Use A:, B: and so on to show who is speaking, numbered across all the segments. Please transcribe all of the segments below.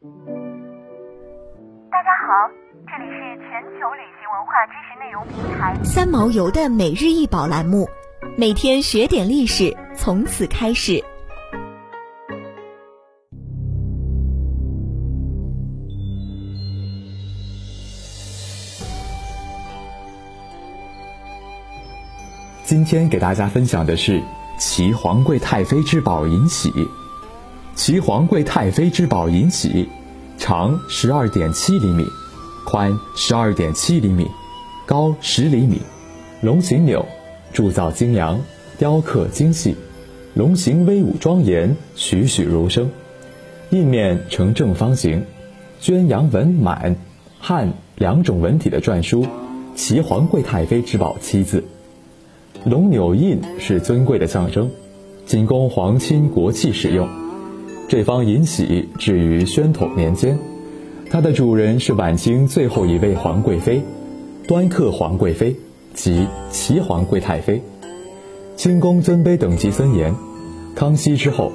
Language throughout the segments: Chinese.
A: 大家好，这里是全球旅行文化知识内容平台
B: 三毛游的每日一宝栏目，每天学点历史，从此开始。
C: 今天给大家分享的是齐皇贵太妃之宝银玺。齐皇贵太妃之宝银玺，长十二点七厘米，宽十二点七厘米，高十厘米，龙形钮，铸造精良，雕刻精细，龙形威武庄严，栩栩如生。印面呈正方形，宣阳文满、汉两种文体的篆书“齐皇贵太妃之宝”七字。龙钮印是尊贵的象征，仅供皇亲国戚使用。这方银玺置于宣统年间，它的主人是晚清最后一位皇贵妃，端恪皇贵妃，即齐皇贵太妃。清宫尊卑等级森严，康熙之后，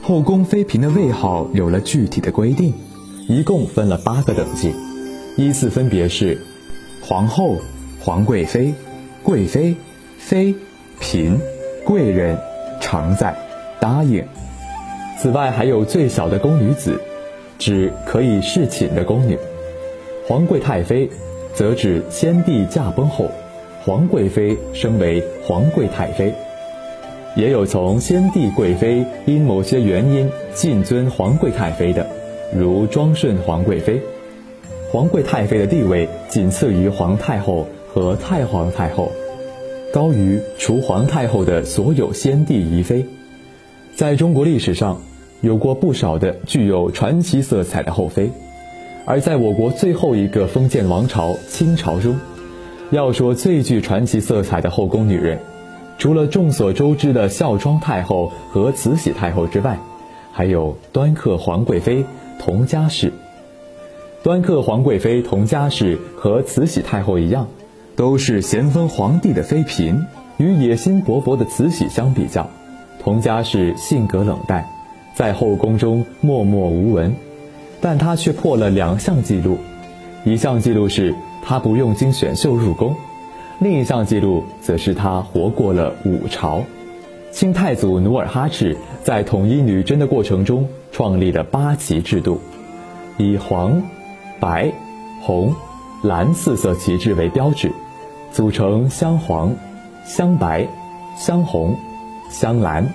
C: 后宫妃嫔的位号有了具体的规定，一共分了八个等级，依次分别是皇后、皇贵妃、贵妃。妃、嫔、贵人、常在、答应。此外，还有最小的宫女子，指可以侍寝的宫女；皇贵太妃，则指先帝驾崩后，皇贵妃升为皇贵太妃。也有从先帝贵妃因某些原因晋尊皇贵太妃的，如庄顺皇贵妃。皇贵太妃的地位仅次于皇太后和太皇太后。高于除皇太后的所有先帝遗妃，在中国历史上，有过不少的具有传奇色彩的后妃，而在我国最后一个封建王朝清朝中，要说最具传奇色彩的后宫女人，除了众所周知的孝庄太后和慈禧太后之外，还有端克皇贵妃佟佳氏。端克皇贵妃佟佳氏和慈禧太后一样。都是咸丰皇帝的妃嫔，与野心勃勃的慈禧相比较，佟佳氏性格冷淡，在后宫中默默无闻，但她却破了两项记录，一项记录是她不用经选秀入宫，另一项记录则是她活过了五朝。清太祖努尔哈赤在统一女真的过程中创立了八旗制度，以黄、白、红、蓝四色旗帜为标志。组成镶黄、镶白、镶红、镶蓝、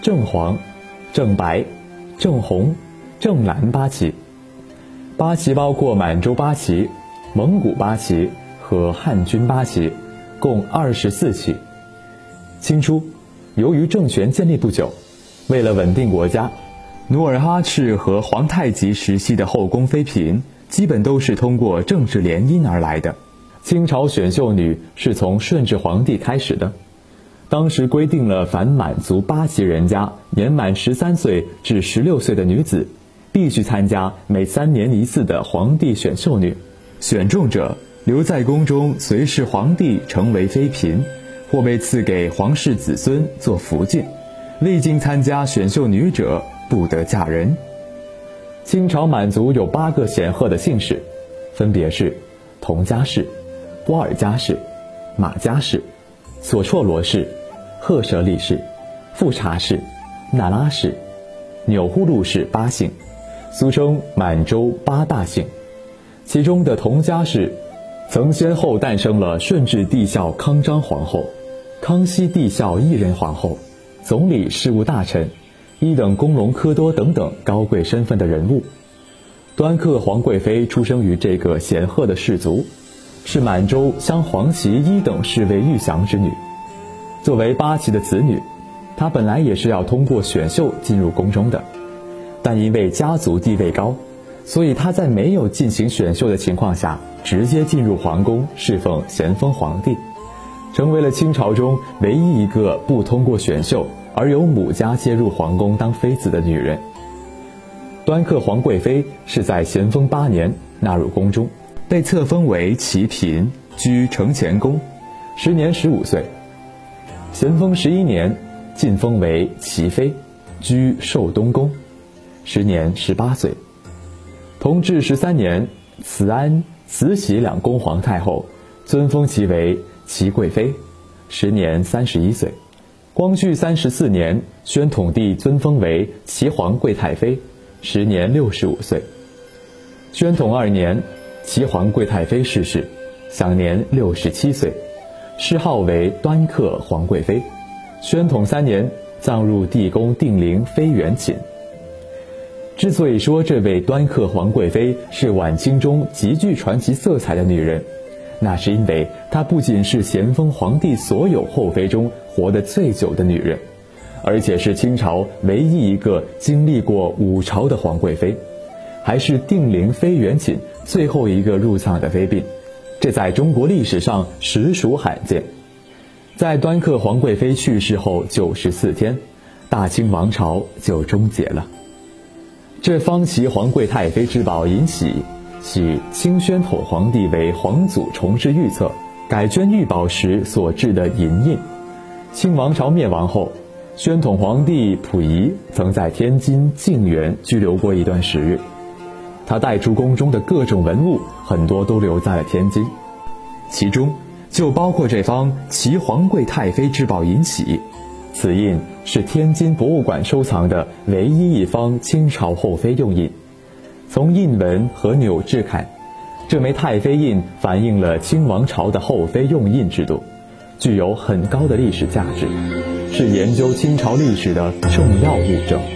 C: 正黄、正白、正红、正蓝八旗。八旗包括满洲八旗、蒙古八旗和汉军八旗，共二十四旗。清初，由于政权建立不久，为了稳定国家，努尔哈赤和皇太极时期的后宫妃嫔，基本都是通过政治联姻而来的。清朝选秀女是从顺治皇帝开始的，当时规定了凡满族八旗人家年满十三岁至十六岁的女子，必须参加每三年一次的皇帝选秀女，选中者留在宫中随侍皇帝成为妃嫔，或被赐给皇室子孙做福晋。历经参加选秀女者不得嫁人。清朝满族有八个显赫的姓氏，分别是佟佳氏。波尔加氏、马加氏、索绰罗氏、赫舍利氏、富察氏、那拉氏、钮祜禄氏八姓，俗称满洲八大姓。其中的佟佳氏，曾先后诞生了顺治帝孝康章皇后、康熙帝孝懿仁皇后、总理事务大臣、一等工农科多等等高贵身份的人物。端克皇贵妃出生于这个显赫的氏族。是满洲镶黄旗一等侍卫玉祥之女，作为八旗的子女，她本来也是要通过选秀进入宫中的，但因为家族地位高，所以她在没有进行选秀的情况下，直接进入皇宫侍奉咸丰皇帝，成为了清朝中唯一一个不通过选秀而由母家接入皇宫当妃子的女人。端克皇贵妃是在咸丰八年纳入宫中。被册封为齐嫔，居承乾宫，时年十五岁。咸丰十一年，晋封为齐妃，居寿东宫，时年十八岁。同治十三年，慈安、慈禧两宫皇太后，尊封其为齐贵妃，时年三十一岁。光绪三十四年，宣统帝尊封为齐皇贵太妃，时年六十五岁。宣统二年，齐皇贵太妃逝世，享年六十七岁，谥号为端恪皇贵妃。宣统三年，葬入地宫定陵妃园寝。之所以说这位端恪皇贵妃是晚清中极具传奇色彩的女人，那是因为她不仅是咸丰皇帝所有后妃中活得最久的女人，而且是清朝唯一一个经历过五朝的皇贵妃，还是定陵妃园寝最后一个入藏的妃嫔，这在中国历史上实属罕见。在端恪皇贵妃去世后九十四天，大清王朝就终结了。这方齐皇贵太妃之宝银玺，系清宣统皇帝为皇祖重置御册、改捐御宝时所制的银印。清王朝灭亡后，宣统皇帝溥仪曾在天津静园居留过一段时日。他带出宫中的各种文物，很多都留在了天津，其中就包括这方齐皇贵太妃之宝银玺。此印是天津博物馆收藏的唯一一方清朝后妃用印。从印纹和钮制看，这枚太妃印反映了清王朝的后妃用印制度，具有很高的历史价值，是研究清朝历史的重要物证。